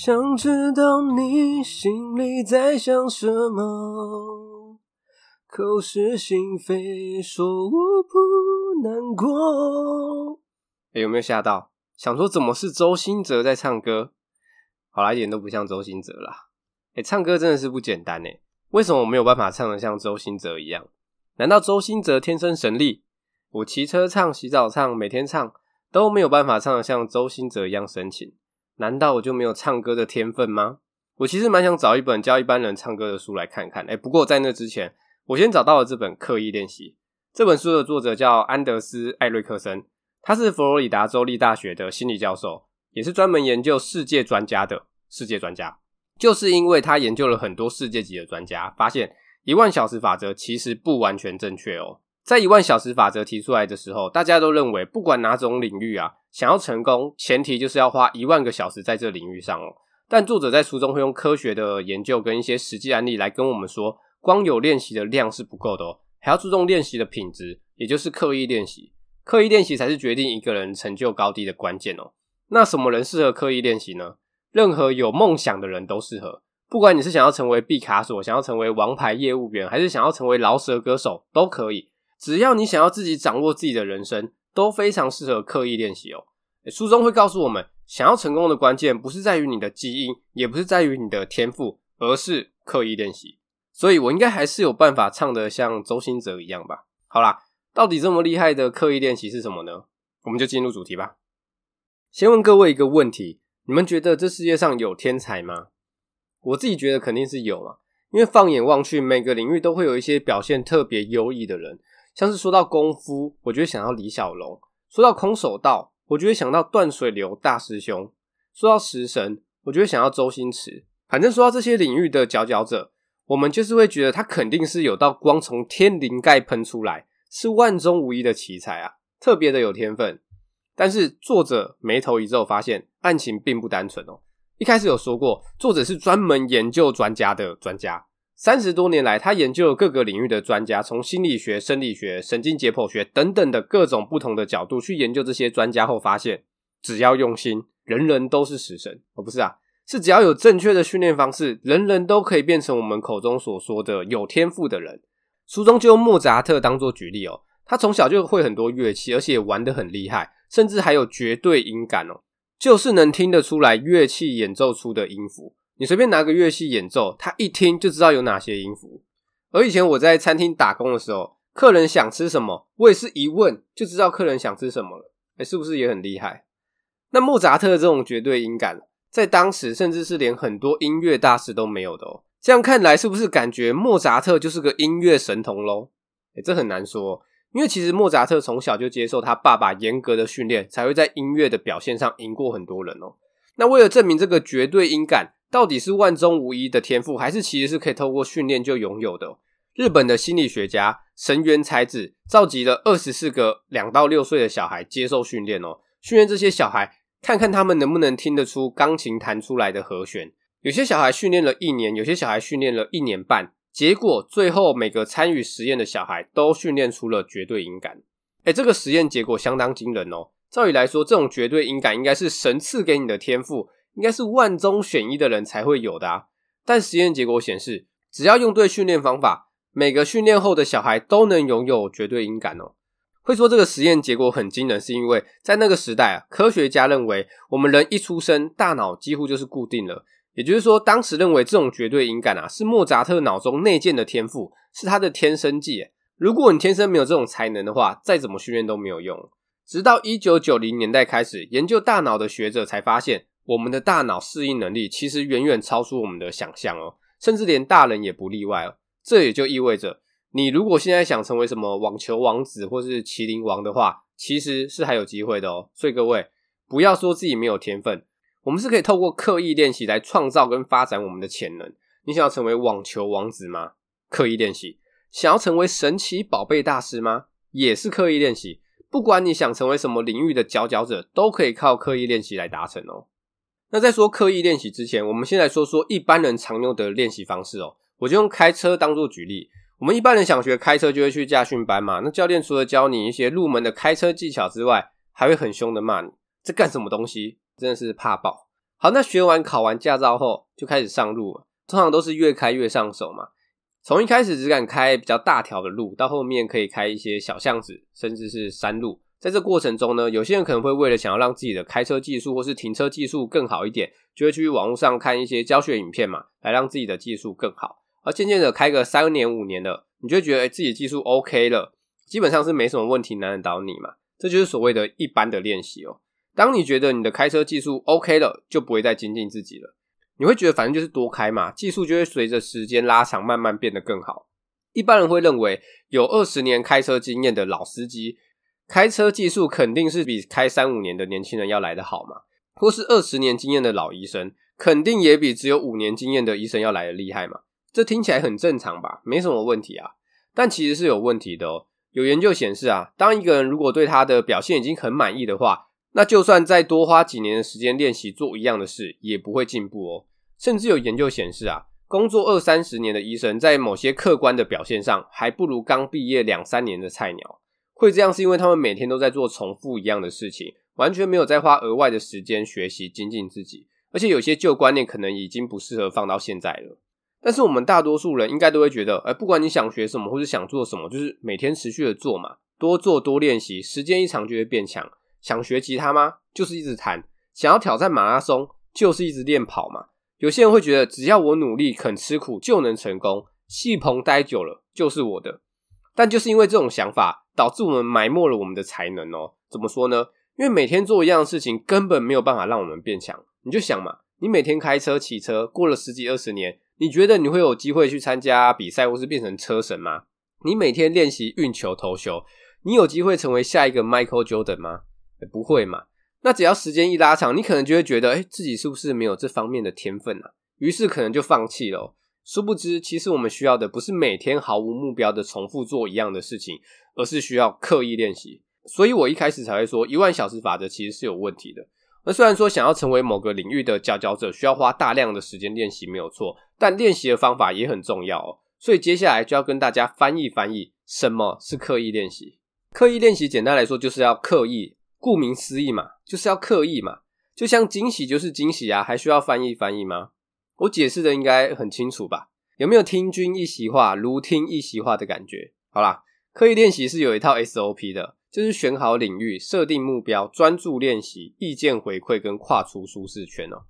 想知道你心里在想什么，口是心非，说我不难过。有没有吓到？想说怎么是周兴哲在唱歌？好啦，一点都不像周兴哲啦。欸，唱歌真的是不简单欸。为什么我没有办法唱得像周兴哲一样？难道周兴哲天生神力？我骑车唱、洗澡唱、每天唱都没有办法唱得像周兴哲一样深情？难道我就没有唱歌的天分吗？我其实蛮想找一本教一般人唱歌的书来看看。哎，不过在那之前，我先找到了这本《刻意练习》。这本书的作者叫安德斯·艾瑞克森，他是佛罗里达州立大学的心理教授，也是专门研究世界专家的世界专家。就是因为他研究了很多世界级的专家，发现一万小时法则其实不完全正确哦。在一万小时法则提出来的时候，大家都认为不管哪种领域啊，想要成功，前提就是要花一万个小时在这领域上哦。但作者在书中会用科学的研究跟一些实际案例来跟我们说，光有练习的量是不够的哦，还要注重练习的品质，也就是刻意练习。刻意练习才是决定一个人成就高低的关键哦。那什么人适合刻意练习呢？任何有梦想的人都适合，不管你是想要成为毕卡索，想要成为王牌业务员，还是想要成为饶舌歌手，都可以。只要你想要自己掌握自己的人生，都非常适合刻意练习哦。书中会告诉我们，想要成功的关键不是在于你的基因，也不是在于你的天赋，而是刻意练习。所以我应该还是有办法唱得像周星哲一样吧。好啦，到底这么厉害的刻意练习是什么呢？我们就进入主题吧。先问各位一个问题：你们觉得这世界上有天才吗？我自己觉得肯定是有嘛，因为放眼望去，每个领域都会有一些表现特别优异的人。像是说到功夫，我就会想到李小龙；说到空手道，我就会想到断水流大师兄；说到食神，我就会想到周星驰。反正说到这些领域的佼佼者，我们就是会觉得他肯定是有道光从天灵盖喷出来，是万中无一的奇才啊，特别的有天分。但是作者眉头一皱，发现案情并不单纯哦。一开始有说过，作者是专门研究专家的专家。三十多年来，他研究了各个领域的专家，从心理学、生理学、神经解剖学等等的各种不同的角度去研究这些专家后发现，只要用心，人人都是食神。哦，不是啊，是只要有正确的训练方式，人人都可以变成我们口中所说的有天赋的人。书中就用莫扎特当做举例哦，他从小就会很多乐器，而且玩得很厉害，甚至还有绝对音感哦，就是能听得出来乐器演奏出的音符。你随便拿个乐器演奏，他一听就知道有哪些音符。而以前我在餐厅打工的时候，客人想吃什么，我也是一问就知道客人想吃什么了。哎，是不是也很厉害？那莫扎特这种绝对音感，在当时甚至是连很多音乐大师都没有的哦。这样看来，是不是感觉莫扎特就是个音乐神童喽？哎，这很难说，因为其实莫扎特从小就接受他爸爸严格的训练，才会在音乐的表现上赢过很多人哦。那为了证明这个绝对音感，到底是万中无一的天赋，还是其实是可以透过训练就拥有的？日本的心理学家神原彩子召集了二十四个两到六岁的小孩接受训练哦，训练这些小孩，看看他们能不能听得出钢琴弹出来的和弦。有些小孩训练了一年，有些小孩训练了一年半，结果最后每个参与实验的小孩都训练出了绝对音感。诶，这个实验结果相当惊人哦。照理来说，这种绝对音感应该是神赐给你的天赋。应该是万中选一的人才会有的啊！但实验结果显示，只要用对训练方法，每个训练后的小孩都能拥有绝对音感哦。会说这个实验结果很惊人，是因为在那个时代啊，科学家认为我们人一出生，大脑几乎就是固定了。也就是说，当时认为这种绝对音感啊，是莫扎特脑中内建的天赋，是他的天生技。如果你天生没有这种才能的话，再怎么训练都没有用。直到一九九零年代开始，研究大脑的学者才发现。我们的大脑适应能力其实远远超出我们的想象哦，甚至连大人也不例外哦。这也就意味着，你如果现在想成为什么网球王子或是麒麟王的话，其实是还有机会的哦。所以各位不要说自己没有天分，我们是可以透过刻意练习来创造跟发展我们的潜能。你想要成为网球王子吗？刻意练习。想要成为神奇宝贝大师吗？也是刻意练习。不管你想成为什么领域的佼佼者，都可以靠刻意练习来达成哦。那在说刻意练习之前，我们先来说说一般人常用的练习方式哦。我就用开车当做举例。我们一般人想学开车，就会去驾训班嘛。那教练除了教你一些入门的开车技巧之外，还会很凶的骂你：“这干什么东西？真的是怕爆！”好，那学完考完驾照后就开始上路了，通常都是越开越上手嘛。从一开始只敢开比较大条的路，到后面可以开一些小巷子，甚至是山路。在这过程中呢，有些人可能会为了想要让自己的开车技术或是停车技术更好一点，就会去网络上看一些教学影片嘛，来让自己的技术更好。而渐渐的开个三年五年的，你就觉得自己技术 OK 了，基本上是没什么问题难得倒你嘛。这就是所谓的一般的练习哦。当你觉得你的开车技术 OK 了，就不会再精进自己了。你会觉得反正就是多开嘛，技术就会随着时间拉长，慢慢变得更好。一般人会认为有二十年开车经验的老司机。开车技术肯定是比开三五年的年轻人要来得好嘛，或是二十年经验的老医生，肯定也比只有五年经验的医生要来得厉害嘛。这听起来很正常吧，没什么问题啊。但其实是有问题的哦。有研究显示啊，当一个人如果对他的表现已经很满意的话，那就算再多花几年的时间练习做一样的事，也不会进步哦。甚至有研究显示啊，工作二三十年的医生，在某些客观的表现上，还不如刚毕业两三年的菜鸟。会这样是因为他们每天都在做重复一样的事情，完全没有在花额外的时间学习精进自己，而且有些旧观念可能已经不适合放到现在了。但是我们大多数人应该都会觉得，哎，不管你想学什么或是想做什么，就是每天持续的做嘛，多做多练习，时间一长就会变强。想学吉他吗？就是一直弹。想要挑战马拉松，就是一直练跑嘛。有些人会觉得，只要我努力肯吃苦就能成功，戏棚待久了就是我的。但就是因为这种想法。导致我们埋没了我们的才能哦。怎么说呢？因为每天做一样事情，根本没有办法让我们变强。你就想嘛，你每天开车、骑车，过了十几二十年，你觉得你会有机会去参加比赛，或是变成车神吗？你每天练习运球、投球，你有机会成为下一个 Michael Jordan 吗？不会嘛。那只要时间一拉长，你可能就会觉得，诶，自己是不是没有这方面的天分啊？于是可能就放弃了。殊不知，其实我们需要的不是每天毫无目标的重复做一样的事情，而是需要刻意练习。所以我一开始才会说，一万小时法则其实是有问题的。那虽然说想要成为某个领域的佼佼者，需要花大量的时间练习没有错，但练习的方法也很重要哦。所以接下来就要跟大家翻译翻译，什么是刻意练习？刻意练习简单来说就是要刻意，顾名思义嘛，就是要刻意嘛。就像惊喜就是惊喜啊，还需要翻译翻译吗？我解释的应该很清楚吧？有没有听君一席话，如听一席话的感觉？好啦，刻意练习是有一套 SOP 的，就是选好领域、设定目标、专注练习、意见回馈跟跨出舒适圈哦。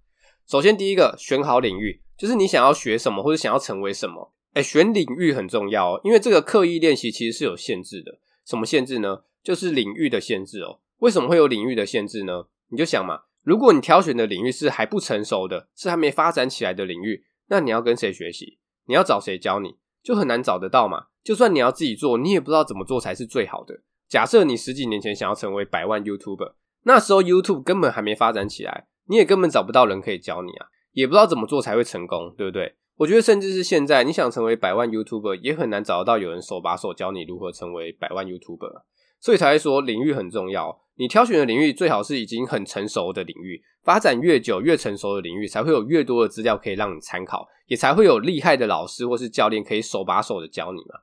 首先，第一个选好领域，就是你想要学什么或者想要成为什么。诶，选领域很重要哦，因为这个刻意练习其实是有限制的。什么限制呢？就是领域的限制哦。为什么会有领域的限制呢？你就想嘛。如果你挑选的领域是还不成熟的，是还没发展起来的领域，那你要跟谁学习？你要找谁教你？就很难找得到嘛。就算你要自己做，你也不知道怎么做才是最好的。假设你十几年前想要成为百万 YouTuber，那时候 YouTube 根本还没发展起来，你也根本找不到人可以教你啊，也不知道怎么做才会成功，对不对？我觉得甚至是现在，你想成为百万 YouTuber，也很难找得到有人手把手教你如何成为百万 YouTuber。所以才会说领域很重要。你挑选的领域最好是已经很成熟的领域，发展越久越成熟的领域，才会有越多的资料可以让你参考，也才会有厉害的老师或是教练可以手把手的教你嘛。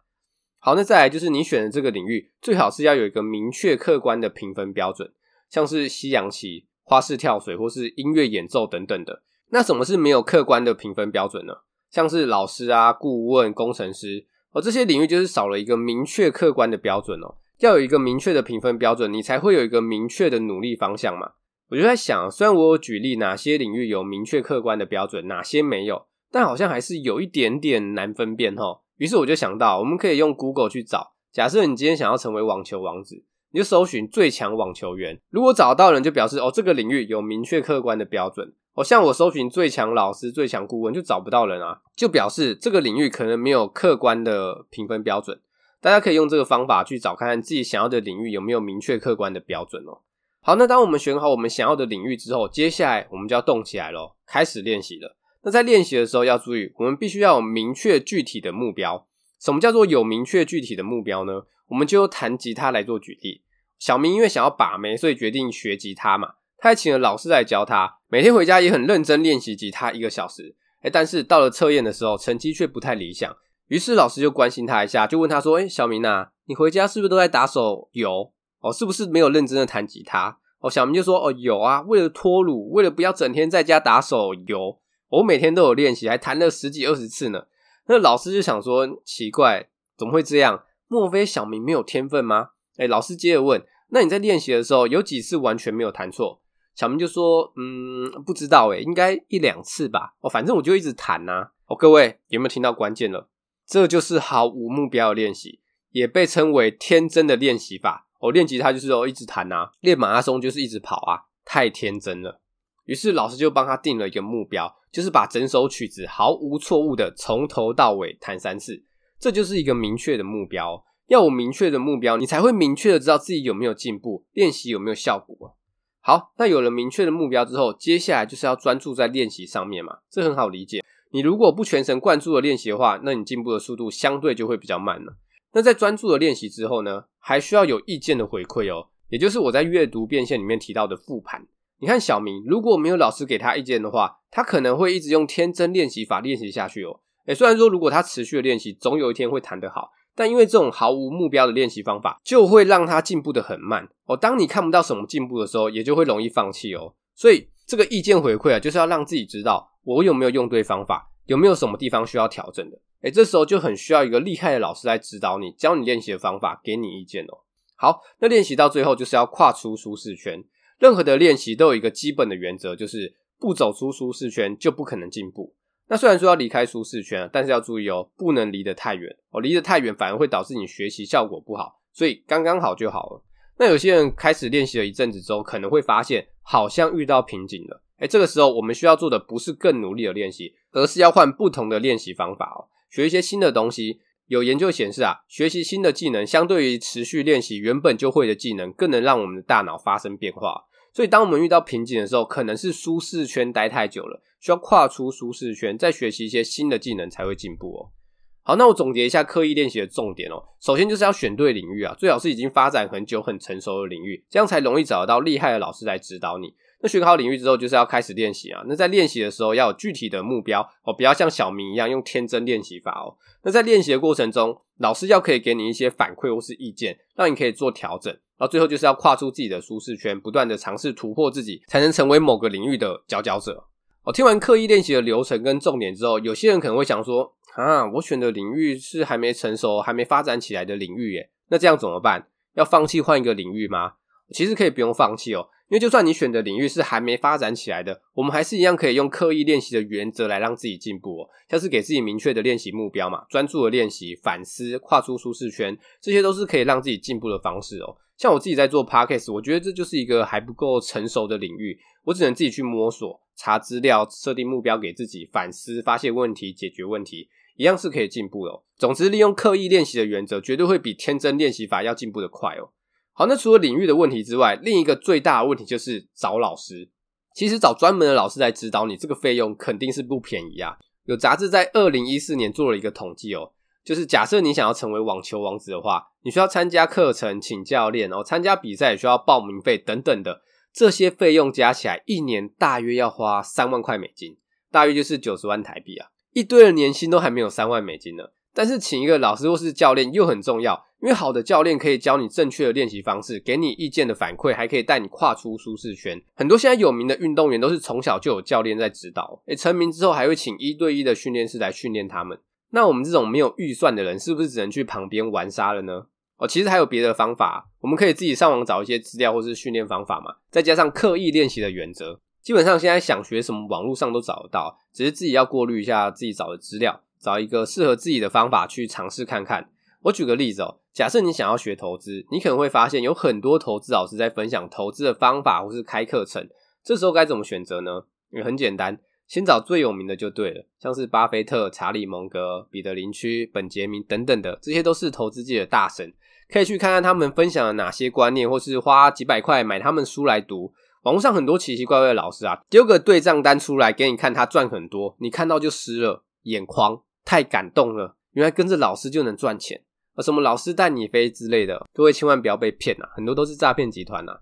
好，那再来就是你选的这个领域，最好是要有一个明确客观的评分标准，像是西洋棋、花式跳水或是音乐演奏等等的。那什么是没有客观的评分标准呢？像是老师啊、顾问、工程师，而这些领域就是少了一个明确客观的标准哦。要有一个明确的评分标准，你才会有一个明确的努力方向嘛。我就在想，虽然我有举例哪些领域有明确客观的标准，哪些没有，但好像还是有一点点难分辨齁。于是我就想到，我们可以用 Google 去找。假设你今天想要成为网球王子，你就搜寻最强网球员。如果找到人，就表示哦，这个领域有明确客观的标准。哦，像我搜寻最强老师、最强顾问，就找不到人啊，就表示这个领域可能没有客观的评分标准。大家可以用这个方法去找看看自己想要的领域有没有明确客观的标准哦。好，那当我们选好我们想要的领域之后，接下来我们就要动起来咯，开始练习了。那在练习的时候要注意，我们必须要有明确具体的目标。什么叫做有明确具体的目标呢？我们就用弹吉他来做举例。小明因为想要把妹，所以决定学吉他嘛。他还请了老师来教他，每天回家也很认真练习吉他一个小时。诶，但是到了测验的时候，成绩却不太理想。于是老师就关心他一下，就问他说：“诶，小明啊，你回家是不是都在打手游？哦，是不是没有认真的弹吉他？哦，小明就说：“哦，有啊，为了脱乳，为了不要整天在家打手游，我每天都有练习，还弹了十几二十次呢。”那老师就想说：“奇怪，怎么会这样？莫非小明没有天分吗？”哎，老师接着问：“那你在练习的时候，有几次完全没有弹错？”小明就说：“嗯，不知道，诶，应该一两次吧。哦，反正我就一直弹呐。哦，各位有没有听到关键了？这就是毫无目标的练习，也被称为天真的练习法。哦，练吉他就是哦，一直弹呐，练马拉松就是一直跑啊，太天真了。于是老师就帮他定了一个目标，就是把整首曲子毫无错误的从头到尾弹三次。这就是一个明确的目标。要有明确的目标，你才会明确的知道自己有没有进步，练习有没有效果。”好，那有了明确的目标之后，接下来就是要专注在练习上面嘛，这很好理解。你如果不全神贯注的练习的话，那你进步的速度相对就会比较慢了。那在专注的练习之后呢，还需要有意见的回馈哦，也就是我在阅读变现里面提到的复盘。你看小明，如果没有老师给他意见的话，他可能会一直用天真练习法练习下去哦。诶，虽然说如果他持续的练习，总有一天会弹得好。但因为这种毫无目标的练习方法，就会让他进步得很慢哦。当你看不到什么进步的时候，也就会容易放弃哦。所以这个意见回馈啊，就是要让自己知道我有没有用对方法，有没有什么地方需要调整的。诶，这时候就很需要一个厉害的老师来指导你，教你练习的方法，给你意见哦。好，那练习到最后就是要跨出舒适圈。任何的练习都有一个基本的原则，就是不走出舒适圈就不可能进步。那虽然说要离开舒适圈，但是要注意哦，不能离得太远哦，离得太远反而会导致你学习效果不好，所以刚刚好就好了。那有些人开始练习了一阵子之后，可能会发现好像遇到瓶颈了，诶，这个时候我们需要做的不是更努力的练习，而是要换不同的练习方法哦，学一些新的东西。有研究显示啊，学习新的技能相对于持续练习原本就会的技能，更能让我们的大脑发生变化。所以，当我们遇到瓶颈的时候，可能是舒适圈待太久了，需要跨出舒适圈，再学习一些新的技能才会进步哦。好，那我总结一下刻意练习的重点哦。首先就是要选对领域啊，最好是已经发展很久、很成熟的领域，这样才容易找得到厉害的老师来指导你。那学好领域之后，就是要开始练习啊。那在练习的时候，要有具体的目标哦，不要像小明一样用天真练习法哦。那在练习的过程中，老师要可以给你一些反馈或是意见，让你可以做调整。然后最后就是要跨出自己的舒适圈，不断的尝试突破自己，才能成为某个领域的佼佼者。我听完刻意练习的流程跟重点之后，有些人可能会想说：啊，我选的领域是还没成熟、还没发展起来的领域耶，那这样怎么办？要放弃换一个领域吗？其实可以不用放弃哦。因为就算你选的领域是还没发展起来的，我们还是一样可以用刻意练习的原则来让自己进步哦。像是给自己明确的练习目标嘛，专注的练习、反思、跨出舒适圈，这些都是可以让自己进步的方式哦。像我自己在做 Podcast，我觉得这就是一个还不够成熟的领域，我只能自己去摸索、查资料、设定目标给自己、反思、发现问题、解决问题，一样是可以进步哦。总之，利用刻意练习的原则，绝对会比天真练习法要进步的快哦。好，那除了领域的问题之外，另一个最大的问题就是找老师。其实找专门的老师来指导你，这个费用肯定是不便宜啊。有杂志在二零一四年做了一个统计哦，就是假设你想要成为网球王子的话，你需要参加课程、请教练，然后参加比赛也需要报名费等等的，这些费用加起来一年大约要花三万块美金，大约就是九十万台币啊。一堆的年薪都还没有三万美金呢。但是请一个老师或是教练又很重要，因为好的教练可以教你正确的练习方式，给你意见的反馈，还可以带你跨出舒适圈。很多现在有名的运动员都是从小就有教练在指导，诶，成名之后还会请一对一的训练师来训练他们。那我们这种没有预算的人，是不是只能去旁边玩沙了呢？哦，其实还有别的方法，我们可以自己上网找一些资料或是训练方法嘛，再加上刻意练习的原则，基本上现在想学什么，网络上都找得到，只是自己要过滤一下自己找的资料。找一个适合自己的方法去尝试看看。我举个例子哦，假设你想要学投资，你可能会发现有很多投资老师在分享投资的方法或是开课程。这时候该怎么选择呢？也很简单，先找最有名的就对了，像是巴菲特、查理蒙格、彼得林区、本杰明等等的，这些都是投资界的大神，可以去看看他们分享了哪些观念，或是花几百块买他们书来读。网络上很多奇奇怪怪的老师啊，丢个对账单出来给你看，他赚很多，你看到就湿了眼眶。太感动了！原来跟着老师就能赚钱，啊什么老师带你飞之类的，各位千万不要被骗啊！很多都是诈骗集团啊。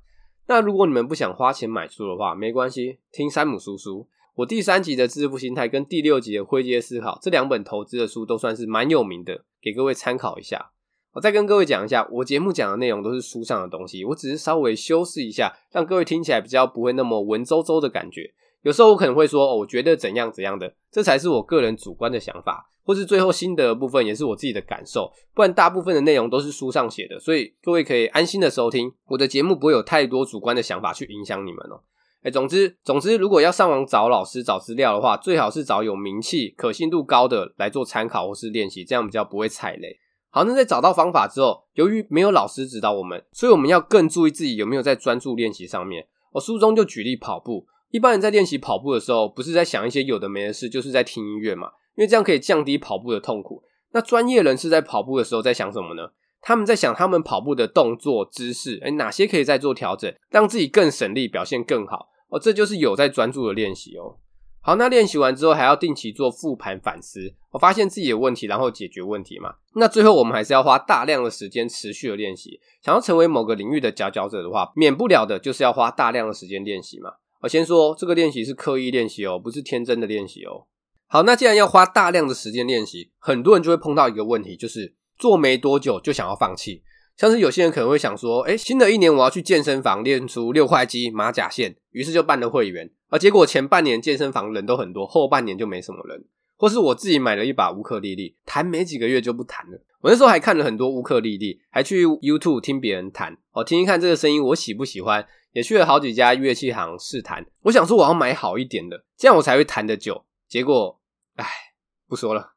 那如果你们不想花钱买书的话，没关系，听山姆叔叔。我第三集的致富心态跟第六集的灰阶思考这两本投资的书都算是蛮有名的，给各位参考一下。我再跟各位讲一下，我节目讲的内容都是书上的东西，我只是稍微修饰一下，让各位听起来比较不会那么文绉绉的感觉。有时候我可能会说，哦，我觉得怎样怎样的，这才是我个人主观的想法，或是最后心得的部分也是我自己的感受。不然大部分的内容都是书上写的，所以各位可以安心的收听我的节目，不会有太多主观的想法去影响你们哦。哎，总之总之，如果要上网找老师找资料的话，最好是找有名气、可信度高的来做参考或是练习，这样比较不会踩雷。好，那在找到方法之后，由于没有老师指导我们，所以我们要更注意自己有没有在专注练习上面。我书中就举例跑步。一般人在练习跑步的时候，不是在想一些有的没的事，就是在听音乐嘛。因为这样可以降低跑步的痛苦。那专业人士在跑步的时候在想什么呢？他们在想他们跑步的动作姿势，诶，哪些可以再做调整，让自己更省力，表现更好。哦，这就是有在专注的练习哦。好，那练习完之后还要定期做复盘反思，我发现自己的问题，然后解决问题嘛。那最后我们还是要花大量的时间持续的练习。想要成为某个领域的佼佼者的话，免不了的就是要花大量的时间练习嘛。我先说，这个练习是刻意练习哦，不是天真的练习哦。好，那既然要花大量的时间练习，很多人就会碰到一个问题，就是做没多久就想要放弃。像是有些人可能会想说，诶，新的一年我要去健身房练出六块肌、马甲线，于是就办了会员。而结果前半年健身房人都很多，后半年就没什么人。或是我自己买了一把乌克丽丽，弹没几个月就不弹了。我那时候还看了很多乌克丽丽，还去 YouTube 听别人弹，哦，听一看这个声音我喜不喜欢。也去了好几家乐器行试弹，我想说我要买好一点的，这样我才会弹得久。结果，唉，不说了。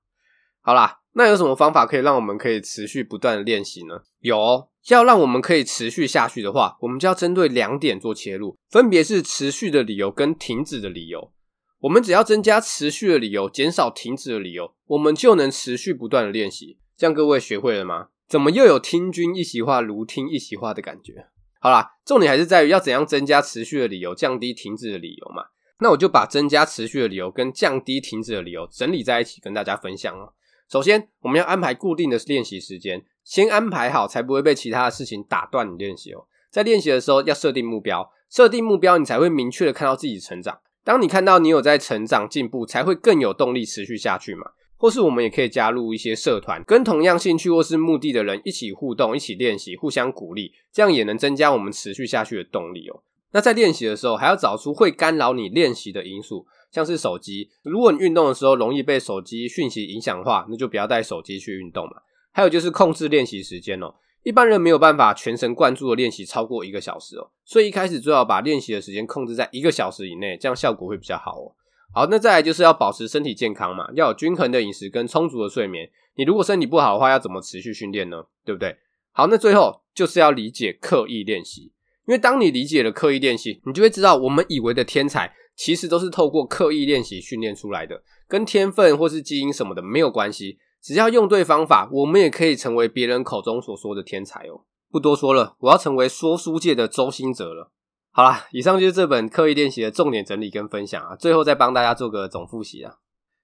好啦，那有什么方法可以让我们可以持续不断的练习呢？有，要让我们可以持续下去的话，我们就要针对两点做切入，分别是持续的理由跟停止的理由。我们只要增加持续的理由，减少停止的理由，我们就能持续不断的练习。这样各位学会了吗？怎么又有听君一席话，如听一席话的感觉？好啦，重点还是在于要怎样增加持续的理由，降低停止的理由嘛。那我就把增加持续的理由跟降低停止的理由整理在一起，跟大家分享哦。首先，我们要安排固定的练习时间，先安排好，才不会被其他的事情打断你练习哦。在练习的时候要设定目标，设定目标你才会明确的看到自己成长。当你看到你有在成长进步，才会更有动力持续下去嘛。或是我们也可以加入一些社团，跟同样兴趣或是目的的人一起互动、一起练习，互相鼓励，这样也能增加我们持续下去的动力哦。那在练习的时候，还要找出会干扰你练习的因素，像是手机。如果你运动的时候容易被手机讯息影响的话，那就不要带手机去运动嘛。还有就是控制练习时间哦，一般人没有办法全神贯注的练习超过一个小时哦，所以一开始最好把练习的时间控制在一个小时以内，这样效果会比较好哦。好，那再来就是要保持身体健康嘛，要有均衡的饮食跟充足的睡眠。你如果身体不好的话，要怎么持续训练呢？对不对？好，那最后就是要理解刻意练习，因为当你理解了刻意练习，你就会知道我们以为的天才，其实都是透过刻意练习训练出来的，跟天分或是基因什么的没有关系。只要用对方法，我们也可以成为别人口中所说的天才哦。不多说了，我要成为说书界的周兴哲了。好啦，以上就是这本刻意练习的重点整理跟分享啊。最后再帮大家做个总复习啊。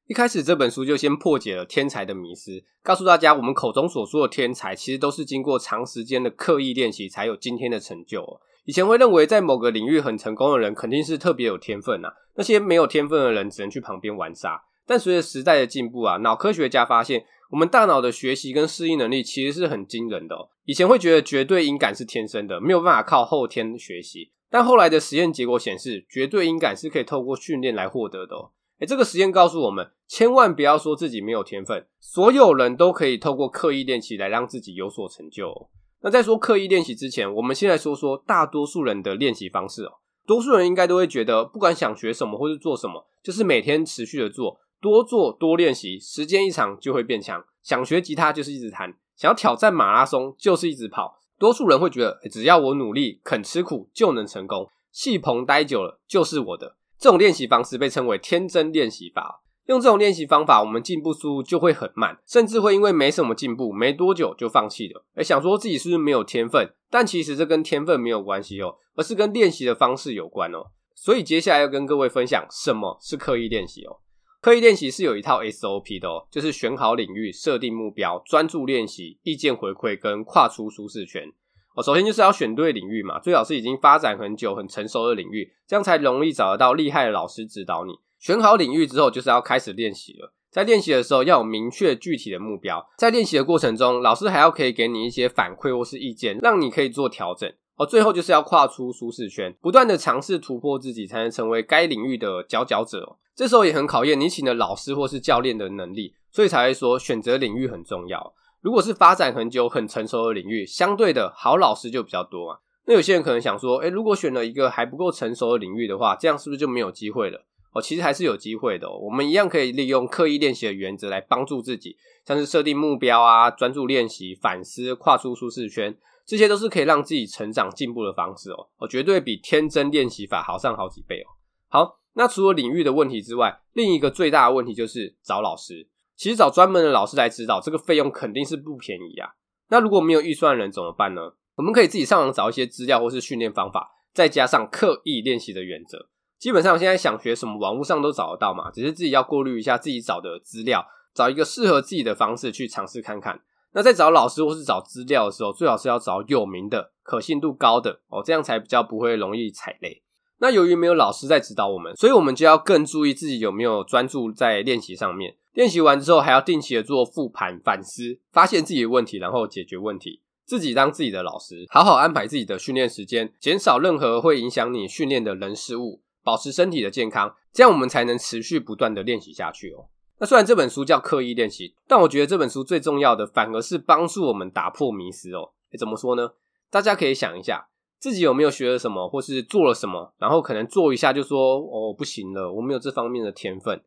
一开始这本书就先破解了天才的迷思，告诉大家我们口中所说的天才，其实都是经过长时间的刻意练习才有今天的成就喔。以前会认为在某个领域很成功的人，肯定是特别有天分啊，那些没有天分的人只能去旁边玩沙。但随着时代的进步啊，脑科学家发现，我们大脑的学习跟适应能力其实是很惊人的喔。以前会觉得绝对音感是天生的，没有办法靠后天学习。但后来的实验结果显示，绝对音感是可以透过训练来获得的哦。诶，这个实验告诉我们，千万不要说自己没有天分，所有人都可以透过刻意练习来让自己有所成就。那在说刻意练习之前，我们先来说说大多数人的练习方式哦。多数人应该都会觉得，不管想学什么或是做什么，就是每天持续的做，多做多练习，时间一长就会变强。想学吉他就是一直弹，想要挑战马拉松就是一直跑。多数人会觉得，只要我努力、肯吃苦，就能成功。戏棚待久了就是我的。这种练习方式被称为天真练习法。用这种练习方法，我们进步速度就会很慢，甚至会因为没什么进步，没多久就放弃了。诶，想说自己是不是没有天分？但其实这跟天分没有关系哦，而是跟练习的方式有关哦。所以接下来要跟各位分享什么是刻意练习哦。刻意练习是有一套 SOP 的哦，就是选好领域、设定目标、专注练习、意见回馈跟跨出舒适圈。哦，首先就是要选对领域嘛，最好是已经发展很久、很成熟的领域，这样才容易找得到厉害的老师指导你。选好领域之后，就是要开始练习了。在练习的时候，要有明确具体的目标。在练习的过程中，老师还要可以给你一些反馈或是意见，让你可以做调整。哦，最后就是要跨出舒适圈，不断的尝试突破自己，才能成为该领域的佼佼者。这时候也很考验你请的老师或是教练的能力，所以才会说选择领域很重要。如果是发展很久、很成熟的领域，相对的好老师就比较多嘛。那有些人可能想说，诶，如果选了一个还不够成熟的领域的话，这样是不是就没有机会了？哦，其实还是有机会的。我们一样可以利用刻意练习的原则来帮助自己，像是设定目标啊、专注练习、反思、跨出舒适圈，这些都是可以让自己成长进步的方式哦。哦，绝对比天真练习法好上好几倍哦。好，那除了领域的问题之外，另一个最大的问题就是找老师。其实找专门的老师来指导，这个费用肯定是不便宜啊。那如果没有预算的人怎么办呢？我们可以自己上网找一些资料或是训练方法，再加上刻意练习的原则。基本上现在想学什么，网络上都找得到嘛，只是自己要过滤一下自己找的资料，找一个适合自己的方式去尝试看看。那在找老师或是找资料的时候，最好是要找有名的、可信度高的哦，这样才比较不会容易踩雷。那由于没有老师在指导我们，所以我们就要更注意自己有没有专注在练习上面。练习完之后，还要定期的做复盘、反思，发现自己的问题，然后解决问题。自己当自己的老师，好好安排自己的训练时间，减少任何会影响你训练的人事物，保持身体的健康，这样我们才能持续不断的练习下去哦。那虽然这本书叫刻意练习，但我觉得这本书最重要的反而是帮助我们打破迷思哦。诶，怎么说呢？大家可以想一下，自己有没有学了什么，或是做了什么，然后可能做一下就说哦，不行了，我没有这方面的天分，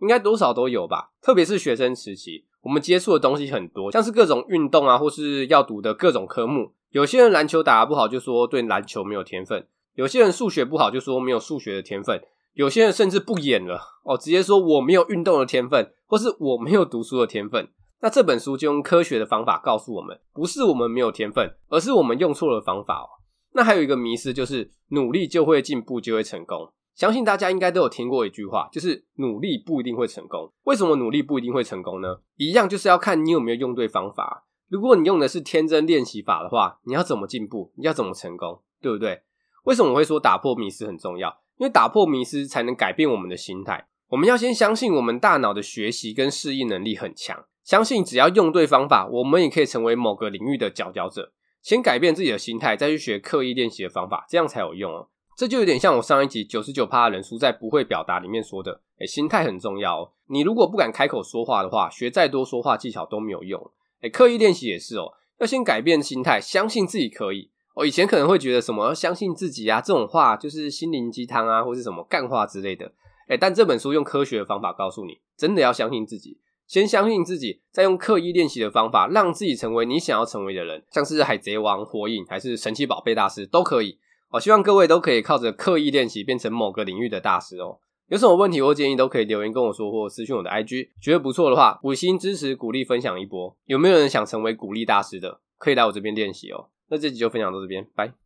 应该多少都有吧。特别是学生时期。我们接触的东西很多，像是各种运动啊，或是要读的各种科目。有些人篮球打得不好，就说对篮球没有天分；有些人数学不好，就说没有数学的天分；有些人甚至不演了哦，直接说我没有运动的天分，或是我没有读书的天分。那这本书就用科学的方法告诉我们，不是我们没有天分，而是我们用错了方法哦。那还有一个迷思就是，努力就会进步，就会成功。相信大家应该都有听过一句话，就是努力不一定会成功。为什么努力不一定会成功呢？一样就是要看你有没有用对方法。如果你用的是天真练习法的话，你要怎么进步？你要怎么成功？对不对？为什么我会说打破迷思很重要？因为打破迷思才能改变我们的心态。我们要先相信我们大脑的学习跟适应能力很强，相信只要用对方法，我们也可以成为某个领域的佼佼者。先改变自己的心态，再去学刻意练习的方法，这样才有用哦。这就有点像我上一集九十九趴的人输在不会表达里面说的，诶，心态很重要哦。你如果不敢开口说话的话，学再多说话技巧都没有用。诶，刻意练习也是哦，要先改变心态，相信自己可以。哦，以前可能会觉得什么相信自己啊，这种话就是心灵鸡汤啊，或是什么干话之类的。诶，但这本书用科学的方法告诉你，真的要相信自己，先相信自己，再用刻意练习的方法，让自己成为你想要成为的人，像是海贼王、火影，还是神奇宝贝大师都可以。我希望各位都可以靠着刻意练习变成某个领域的大师哦。有什么问题或建议都可以留言跟我说，或私讯我的 IG。觉得不错的话，五星支持、鼓励、分享一波。有没有人想成为鼓励大师的？可以来我这边练习哦。那这集就分享到这边，拜。